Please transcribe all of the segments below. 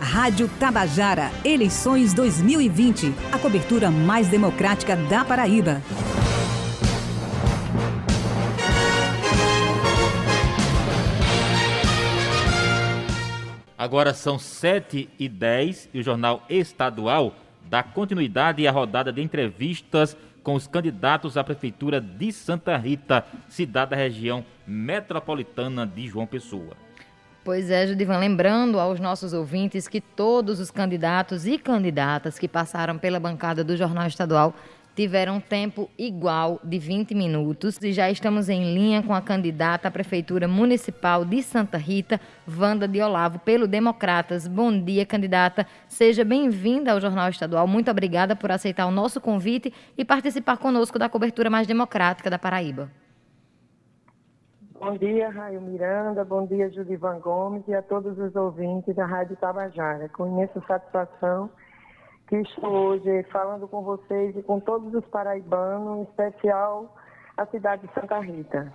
Rádio Tabajara, eleições 2020. A cobertura mais democrática da Paraíba. Agora são 7 e 10 e o Jornal Estadual dá continuidade à rodada de entrevistas com os candidatos à Prefeitura de Santa Rita, cidade da região metropolitana de João Pessoa. Pois é, Judivan, lembrando aos nossos ouvintes que todos os candidatos e candidatas que passaram pela bancada do Jornal Estadual tiveram tempo igual de 20 minutos e já estamos em linha com a candidata à Prefeitura Municipal de Santa Rita, Wanda de Olavo, pelo Democratas. Bom dia, candidata. Seja bem-vinda ao Jornal Estadual. Muito obrigada por aceitar o nosso convite e participar conosco da cobertura mais democrática da Paraíba. Bom dia, Raio Miranda, bom dia, Judivan Gomes e a todos os ouvintes da Rádio Tabajara. Com imensa satisfação que estou hoje falando com vocês e com todos os paraibanos, em especial a cidade de Santa Rita.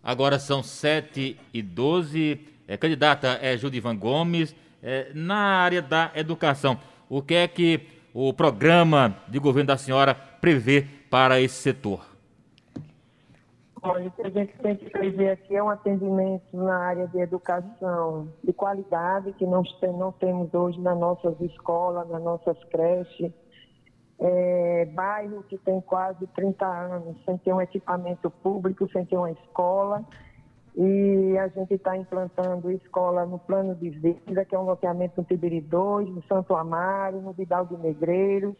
Agora são 7 e 12. É, candidata é Judivan Gomes. É, na área da educação, o que é que o programa de governo da senhora prevê para esse setor? Olha, o que a gente tem que fazer aqui é um atendimento na área de educação de qualidade, que não, não temos hoje nas nossas escolas, nas nossas creches. É, bairro que tem quase 30 anos sem ter um equipamento público, sem ter uma escola. E a gente está implantando escola no plano de vida, que é um loteamento no Tibiri 2, no Santo Amaro, no Vidal de Negreiros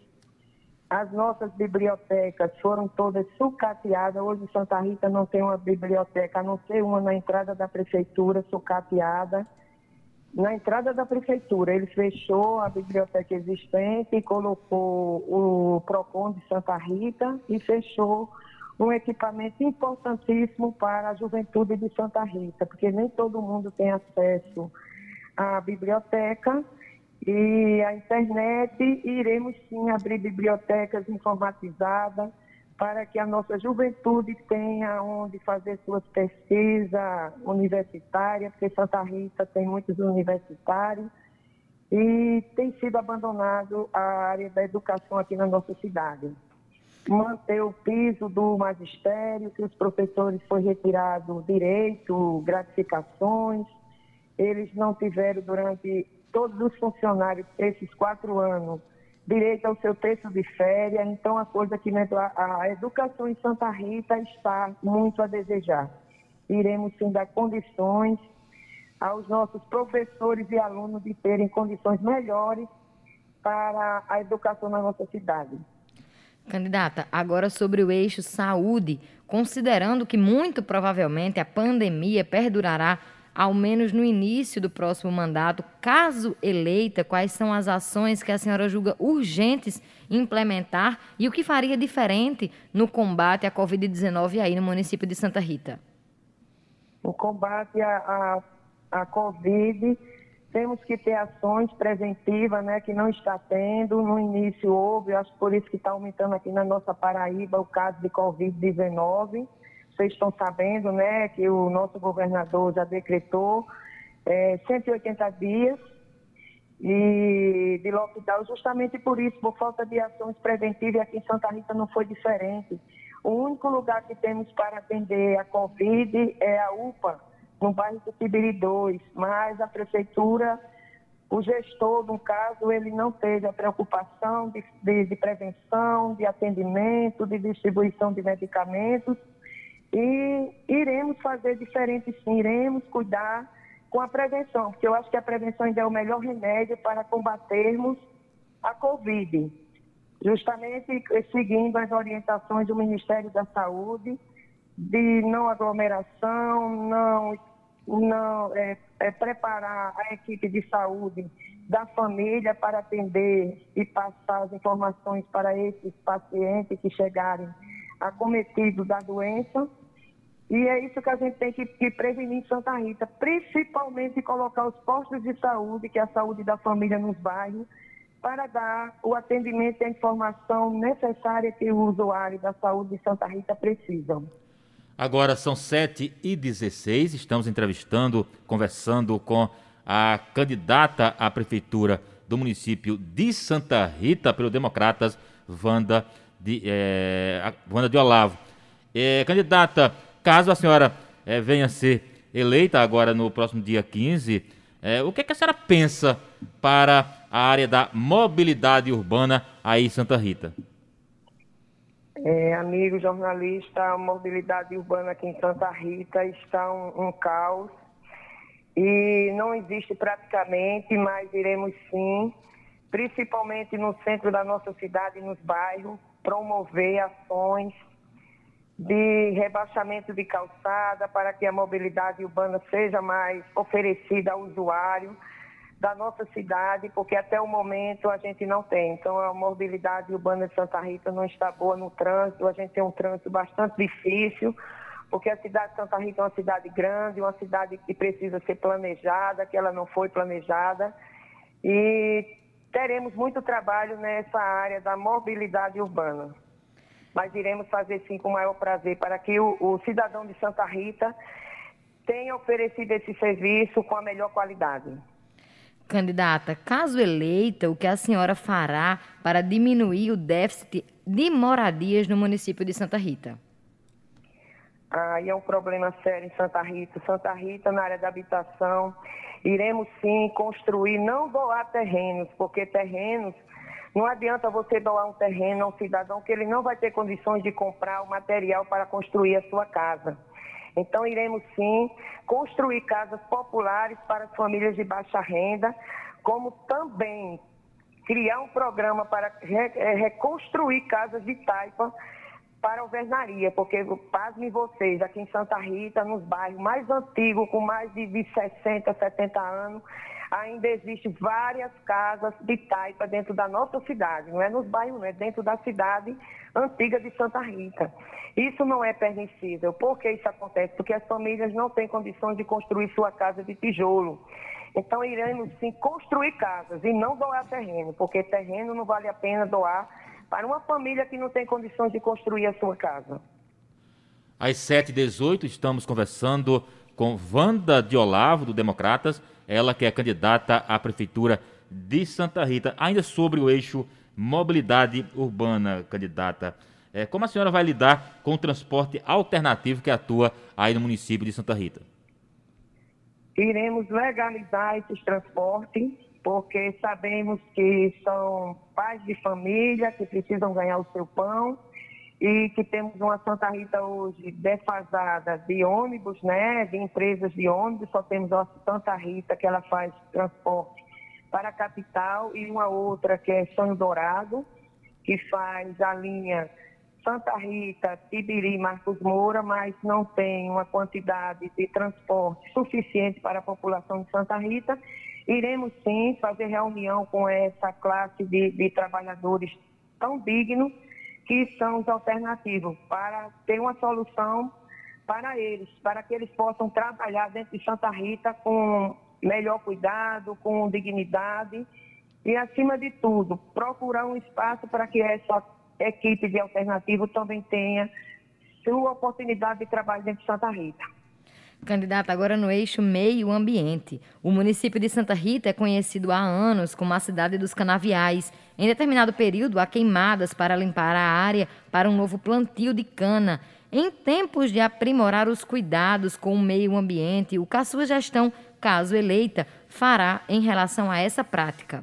as nossas bibliotecas foram todas sucateadas. Hoje Santa Rita não tem uma biblioteca, a não ser uma na entrada da prefeitura, sucateada. Na entrada da prefeitura, ele fechou a biblioteca existente colocou o PROCON de Santa Rita e fechou um equipamento importantíssimo para a juventude de Santa Rita, porque nem todo mundo tem acesso à biblioteca e a internet, iremos sim abrir bibliotecas informatizadas para que a nossa juventude tenha onde fazer suas pesquisas universitárias, porque Santa Rita tem muitos universitários e tem sido abandonado a área da educação aqui na nossa cidade. Manter o piso do magistério, que os professores foi retirado direito, gratificações, eles não tiveram durante todos os funcionários esses quatro anos direito ao seu texto de férias, então a coisa que a educação em Santa Rita está muito a desejar. Iremos sim dar condições aos nossos professores e alunos de terem condições melhores para a educação na nossa cidade. Candidata, agora sobre o eixo saúde, considerando que muito provavelmente a pandemia perdurará ao menos no início do próximo mandato, caso eleita, quais são as ações que a senhora julga urgentes implementar e o que faria diferente no combate à Covid-19 aí no município de Santa Rita? O combate à, à, à Covid, temos que ter ações preventivas, né, que não está tendo. No início houve, acho por isso que está aumentando aqui na nossa Paraíba o caso de Covid-19 vocês estão sabendo, né, que o nosso governador já decretou é, 180 dias e de lockdown, justamente por isso, por falta de ações preventivas, aqui em Santa Rita não foi diferente. O único lugar que temos para atender a Covid é a UPA, no bairro do Tibiri 2, mas a prefeitura, o gestor, no caso, ele não teve a preocupação de, de, de prevenção, de atendimento, de distribuição de medicamentos, e iremos fazer diferente sim, iremos cuidar com a prevenção, porque eu acho que a prevenção ainda é o melhor remédio para combatermos a Covid. Justamente seguindo as orientações do Ministério da Saúde, de não aglomeração, não, não é, é, preparar a equipe de saúde da família para atender e passar as informações para esses pacientes que chegarem acometidos da doença e é isso que a gente tem que, que, prevenir em Santa Rita, principalmente colocar os postos de saúde, que é a saúde da família nos bairros, para dar o atendimento e a informação necessária que o usuário da saúde de Santa Rita precisam. Agora são 7 e 16 estamos entrevistando, conversando com a candidata à prefeitura do município de Santa Rita pelo Democratas, Wanda de, é, Wanda de Olavo. É, candidata, caso a senhora é, venha a ser eleita agora no próximo dia 15, é, o que, é que a senhora pensa para a área da mobilidade urbana aí em Santa Rita? É, amigo jornalista, a mobilidade urbana aqui em Santa Rita está um, um caos e não existe praticamente, mas iremos sim, principalmente no centro da nossa cidade e nos bairros, promover ações de rebaixamento de calçada para que a mobilidade urbana seja mais oferecida ao usuário da nossa cidade, porque até o momento a gente não tem. Então a mobilidade urbana de Santa Rita não está boa no trânsito, a gente tem um trânsito bastante difícil porque a cidade de Santa Rita é uma cidade grande, uma cidade que precisa ser planejada, que ela não foi planejada. E teremos muito trabalho nessa área da mobilidade urbana. Mas iremos fazer sim com o maior prazer para que o, o cidadão de Santa Rita tenha oferecido esse serviço com a melhor qualidade. Candidata, caso eleita, o que a senhora fará para diminuir o déficit de moradias no município de Santa Rita? Aí é um problema sério em Santa Rita. Santa Rita, na área da habitação, iremos sim construir, não doar terrenos, porque terrenos, não adianta você doar um terreno a um cidadão que ele não vai ter condições de comprar o material para construir a sua casa. Então, iremos sim construir casas populares para as famílias de baixa renda, como também criar um programa para eh, reconstruir casas de taipa para a alvenaria, porque, pasmem vocês, aqui em Santa Rita, nos bairros mais antigos, com mais de 60, 70 anos, ainda existem várias casas de taipa dentro da nossa cidade. Não é nos bairros, não é dentro da cidade antiga de Santa Rita. Isso não é permissível. Por que isso acontece? Porque as famílias não têm condições de construir sua casa de tijolo. Então, iremos sim construir casas e não doar terreno, porque terreno não vale a pena doar para uma família que não tem condições de construir a sua casa. Às 7h18, estamos conversando com Wanda de Olavo, do Democratas, ela que é candidata à Prefeitura de Santa Rita. Ainda sobre o eixo mobilidade urbana, candidata, é, como a senhora vai lidar com o transporte alternativo que atua aí no município de Santa Rita? Iremos legalizar esses transportes porque sabemos que são pais de família que precisam ganhar o seu pão e que temos uma Santa Rita hoje defasada de ônibus, né, de empresas de ônibus, só temos a Santa Rita que ela faz transporte para a capital e uma outra que é Sonho Dourado, que faz a linha Santa Rita, Tibiri, Marcos Moura, mas não tem uma quantidade de transporte suficiente para a população de Santa Rita. Iremos sim fazer reunião com essa classe de, de trabalhadores tão dignos que são os alternativos para ter uma solução para eles, para que eles possam trabalhar dentro de Santa Rita com melhor cuidado, com dignidade e, acima de tudo, procurar um espaço para que essa equipe de alternativo também tenha sua oportunidade de trabalho dentro de Santa Rita. Candidata agora no eixo meio ambiente. O município de Santa Rita é conhecido há anos como a cidade dos canaviais. Em determinado período, há queimadas para limpar a área para um novo plantio de cana. Em tempos de aprimorar os cuidados com o meio ambiente, o que a sua gestão, caso eleita, fará em relação a essa prática?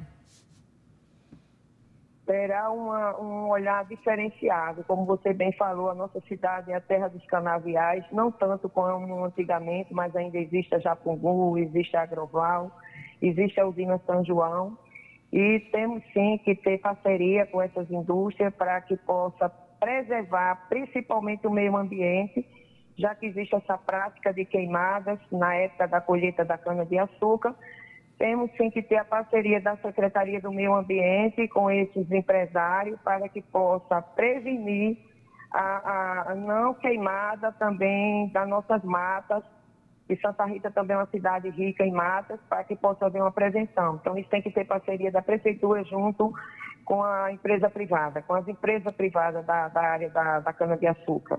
Terá uma, um olhar diferenciado. Como você bem falou, a nossa cidade é a terra dos canaviais, não tanto como antigamente, mas ainda existe a Japungu, existe a Agroval, existe a usina São João. E temos sim que ter parceria com essas indústrias para que possa preservar principalmente o meio ambiente, já que existe essa prática de queimadas na época da colheita da cana-de-açúcar, temos sim que ter a parceria da Secretaria do Meio Ambiente com esses empresários para que possa prevenir a, a não queimada também das nossas matas. E Santa Rita também é uma cidade rica em matas, para que possa haver uma prevenção. Então, isso tem que ter parceria da Prefeitura junto com a empresa privada, com as empresas privadas da, da área da, da cana-de-açúcar.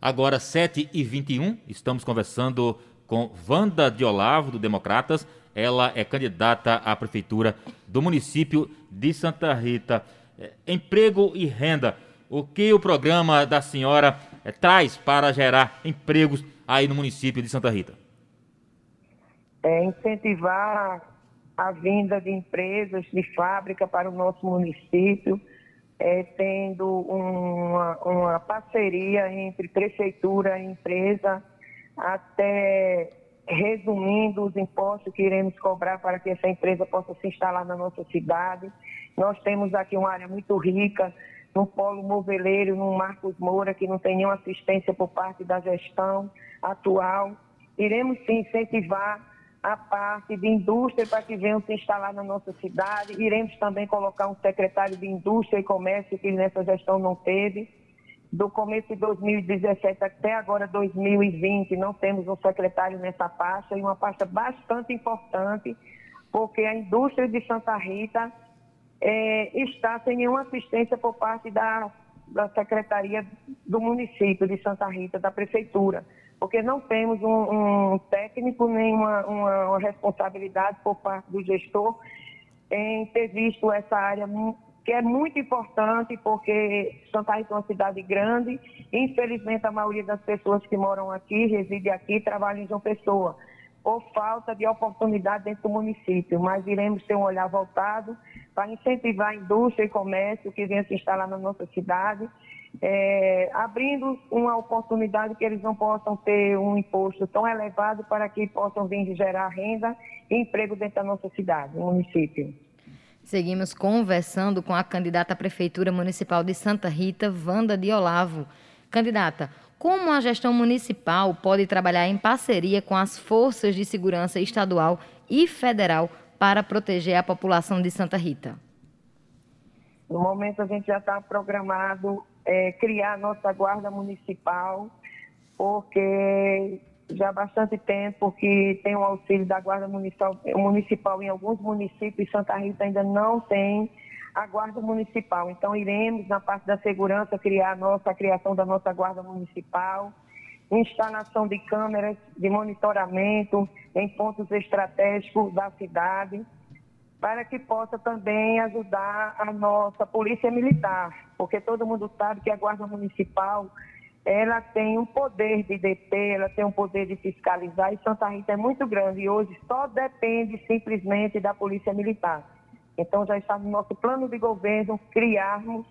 Agora, 7h21, estamos conversando com Wanda de Olavo, do Democratas ela é candidata à prefeitura do município de Santa Rita. É, emprego e renda. O que o programa da senhora é, traz para gerar empregos aí no município de Santa Rita? É incentivar a vinda de empresas, de fábrica para o nosso município, é, tendo uma, uma parceria entre prefeitura e empresa, até resumindo os impostos que iremos cobrar para que essa empresa possa se instalar na nossa cidade. Nós temos aqui uma área muito rica, no polo moveleiro, no Marcos Moura, que não tem nenhuma assistência por parte da gestão atual. Iremos sim incentivar a parte de indústria para que venham se instalar na nossa cidade. Iremos também colocar um secretário de Indústria e Comércio, que nessa gestão não teve. Do começo de 2017 até agora 2020, não temos um secretário nessa pasta, e uma pasta bastante importante, porque a indústria de Santa Rita é, está sem nenhuma assistência por parte da, da Secretaria do município de Santa Rita, da Prefeitura porque não temos um, um técnico nem uma, uma, uma, responsabilidade por parte do gestor em ter visto essa área que é muito importante, porque Santa Rita é uma cidade grande, infelizmente a maioria das pessoas que moram aqui, reside aqui, trabalham em João Pessoa, por falta de oportunidade dentro do município, mas iremos ter um olhar voltado para incentivar a indústria e comércio que venha se instalar na nossa cidade é, abrindo uma oportunidade que eles não possam ter um imposto tão elevado para que possam vir gerar renda e emprego dentro da nossa cidade, no município. Seguimos conversando com a candidata à Prefeitura Municipal de Santa Rita, Wanda de Olavo. Candidata, como a gestão municipal pode trabalhar em parceria com as forças de segurança estadual e federal para proteger a população de Santa Rita? No momento, a gente já está programado é, criar a nossa guarda municipal, porque já há bastante tempo que tem o auxílio da guarda municipal, municipal em alguns municípios, Santa Rita ainda não tem a guarda municipal. Então iremos na parte da segurança criar a nossa a criação da nossa guarda municipal, instalação de câmeras de monitoramento em pontos estratégicos da cidade para que possa também ajudar a nossa polícia militar, porque todo mundo sabe que a Guarda Municipal ela tem um poder de deter, ela tem um poder de fiscalizar e Santa Rita é muito grande e hoje só depende simplesmente da Polícia Militar. Então já está no nosso plano de governo criarmos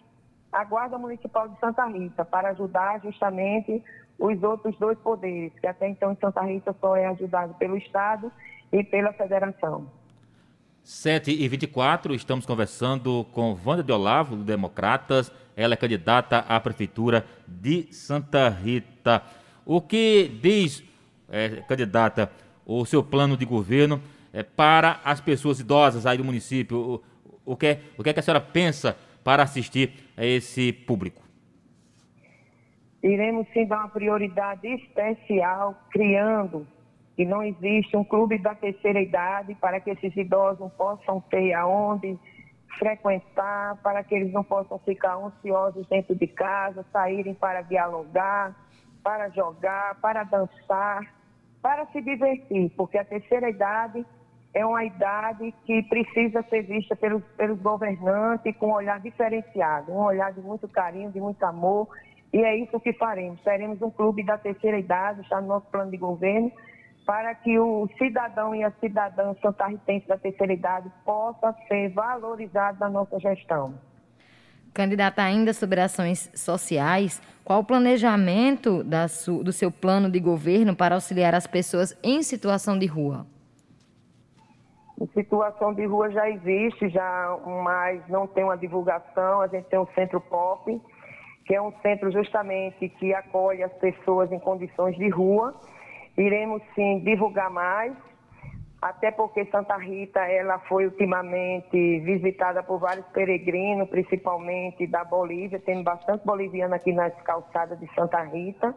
a Guarda Municipal de Santa Rita para ajudar justamente os outros dois poderes, que até então em Santa Rita só é ajudado pelo Estado e pela Federação. 7 e 24 estamos conversando com Wanda de Olavo, do Democratas. Ela é candidata à Prefeitura de Santa Rita. O que diz, é, candidata, o seu plano de governo é, para as pessoas idosas aí do município? O, o, que, é, o que, é que a senhora pensa para assistir a esse público? Iremos sim dar uma prioridade especial, criando que não existe um clube da terceira idade para que esses idosos possam ter aonde frequentar, para que eles não possam ficar ansiosos dentro de casa, saírem para dialogar, para jogar, para dançar, para se divertir, porque a terceira idade é uma idade que precisa ser vista pelos, governantes com um olhar diferenciado, um olhar de muito carinho, de muito amor, e é isso que faremos. Teremos um clube da terceira idade, está no nosso plano de governo, para que o cidadão e a cidadã santarritense da terceira idade possa ser valorizado na nossa gestão. Candidata ainda sobre ações sociais, qual o planejamento do seu plano de governo para auxiliar as pessoas em situação de rua? Em situação de rua já existe, já, mas não tem uma divulgação. A gente tem o Centro Pop, que é um centro justamente que acolhe as pessoas em condições de rua Iremos sim divulgar mais, até porque Santa Rita ela foi ultimamente visitada por vários peregrinos, principalmente da Bolívia, tem bastante boliviano aqui nas calçadas de Santa Rita.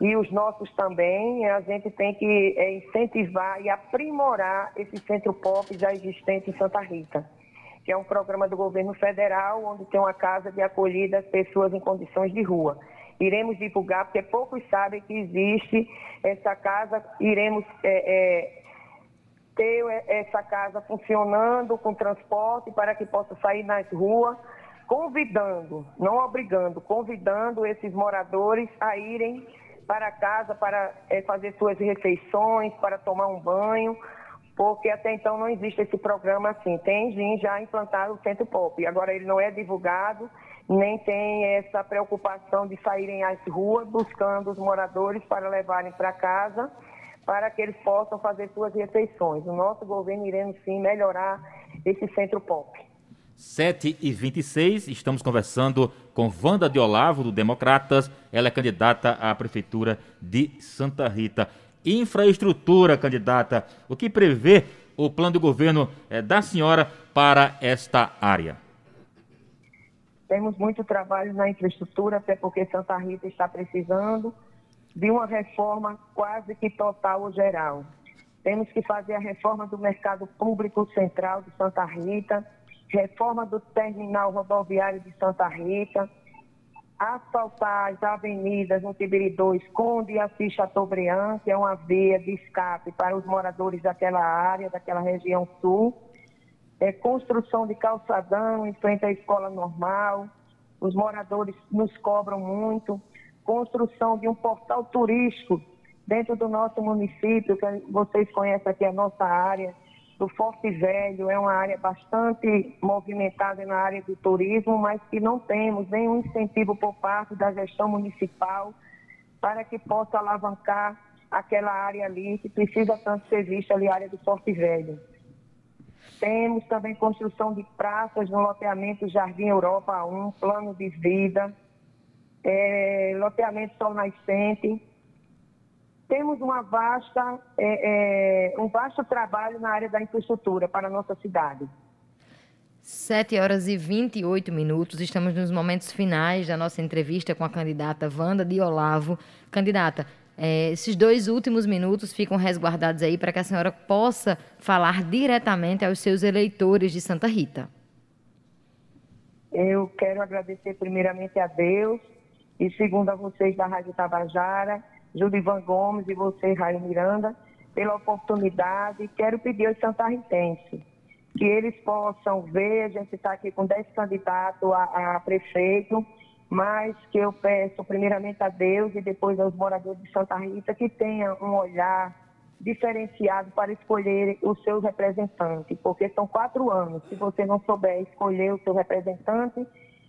E os nossos também, a gente tem que é, incentivar e aprimorar esse centro pop já existente em Santa Rita, que é um programa do governo federal, onde tem uma casa de acolhida às pessoas em condições de rua iremos divulgar, porque poucos sabem que existe essa casa, iremos é, é, ter essa casa funcionando com transporte para que possa sair nas ruas, convidando, não obrigando, convidando esses moradores a irem para casa para é, fazer suas refeições, para tomar um banho, porque até então não existe esse programa assim. Tem sim já implantado o Centro Pop, agora ele não é divulgado, nem tem essa preocupação de saírem às ruas buscando os moradores para levarem para casa, para que eles possam fazer suas refeições. O nosso governo iremos sim melhorar esse Centro Pop. 7 e 26 estamos conversando com Wanda de Olavo, do Democratas. Ela é candidata à Prefeitura de Santa Rita. Infraestrutura, candidata, o que prevê o plano de governo é, da senhora para esta área? Temos muito trabalho na infraestrutura, até porque Santa Rita está precisando de uma reforma quase que total ou geral. Temos que fazer a reforma do mercado público central de Santa Rita, reforma do terminal rodoviário de Santa Rita, asfaltar as avenidas no Tibiri 2, Conde Assis Chateaubriand, que é uma via de escape para os moradores daquela área, daquela região sul, é, construção de calçadão em frente à escola normal, os moradores nos cobram muito, construção de um portal turístico dentro do nosso município, que vocês conhecem aqui a nossa área, do Forte Velho, é uma área bastante movimentada na área do turismo, mas que não temos nenhum incentivo por parte da gestão municipal para que possa alavancar aquela área ali que precisa tanto ser vista ali, a área do Forte Velho. Temos também construção de praças no loteamento Jardim Europa 1, plano de vida, é, loteamento Sol Nascente, temos uma vasta, é, é, um vasto trabalho na área da infraestrutura para a nossa cidade. 7 horas e 28 minutos, estamos nos momentos finais da nossa entrevista com a candidata Wanda de Olavo. Candidata, é, esses dois últimos minutos ficam resguardados aí para que a senhora possa falar diretamente aos seus eleitores de Santa Rita. Eu quero agradecer primeiramente a Deus e segundo a vocês da Rádio Tabajara Judivan Gomes e você, Raio Miranda, pela oportunidade. Quero pedir aos santarritenses que eles possam ver, a gente está aqui com 10 candidatos a, a, prefeito, mas que eu peço primeiramente a Deus e depois aos moradores de Santa Rita que tenham um olhar diferenciado para escolher os seus representantes, porque são quatro anos. Se você não souber escolher o seu representante,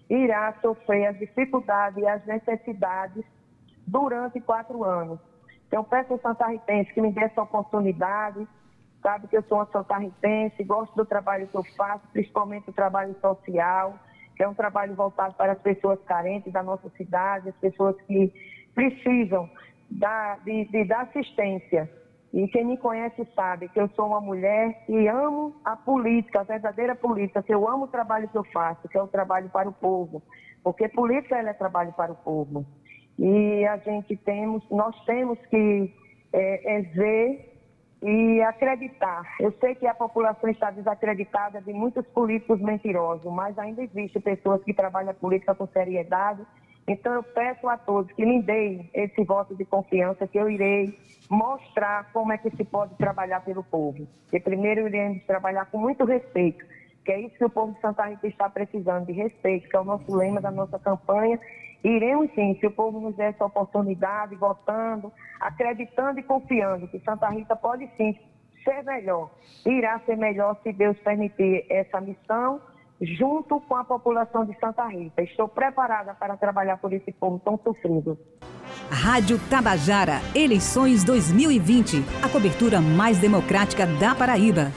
irá sofrer as dificuldades e as necessidades durante quatro anos. Então, peço ao santarritense que me dê essa oportunidade, sabe que eu sou uma santarritense, gosto do trabalho que eu faço, principalmente o trabalho social, é um trabalho voltado para as pessoas carentes da nossa cidade, as pessoas que precisam da, de, de, assistência. E quem me conhece sabe que eu sou uma mulher que amo a política, a verdadeira política, que eu amo o trabalho que eu faço, que é o trabalho para o povo. Porque política é trabalho para o povo. E a gente temos, nós temos que é, é ver e acreditar. Eu sei que a população está desacreditada de muitos políticos mentirosos, mas ainda existem pessoas que trabalham a política com seriedade. Então eu peço a todos que me deem esse voto de confiança que eu irei mostrar como é que se pode trabalhar pelo povo. E primeiro iremos trabalhar com muito respeito, que é isso que o povo de Santa Rita está precisando, de respeito, que é o nosso lema da nossa campanha Iremos sim, se o povo nos der essa oportunidade, votando, acreditando e confiando que Santa Rita pode sim ser melhor. Irá ser melhor se Deus permitir essa missão junto com a população de Santa Rita. Estou preparada para trabalhar por esse povo tão sofrido. Rádio Tabajara, eleições 2020, a cobertura mais democrática da Paraíba.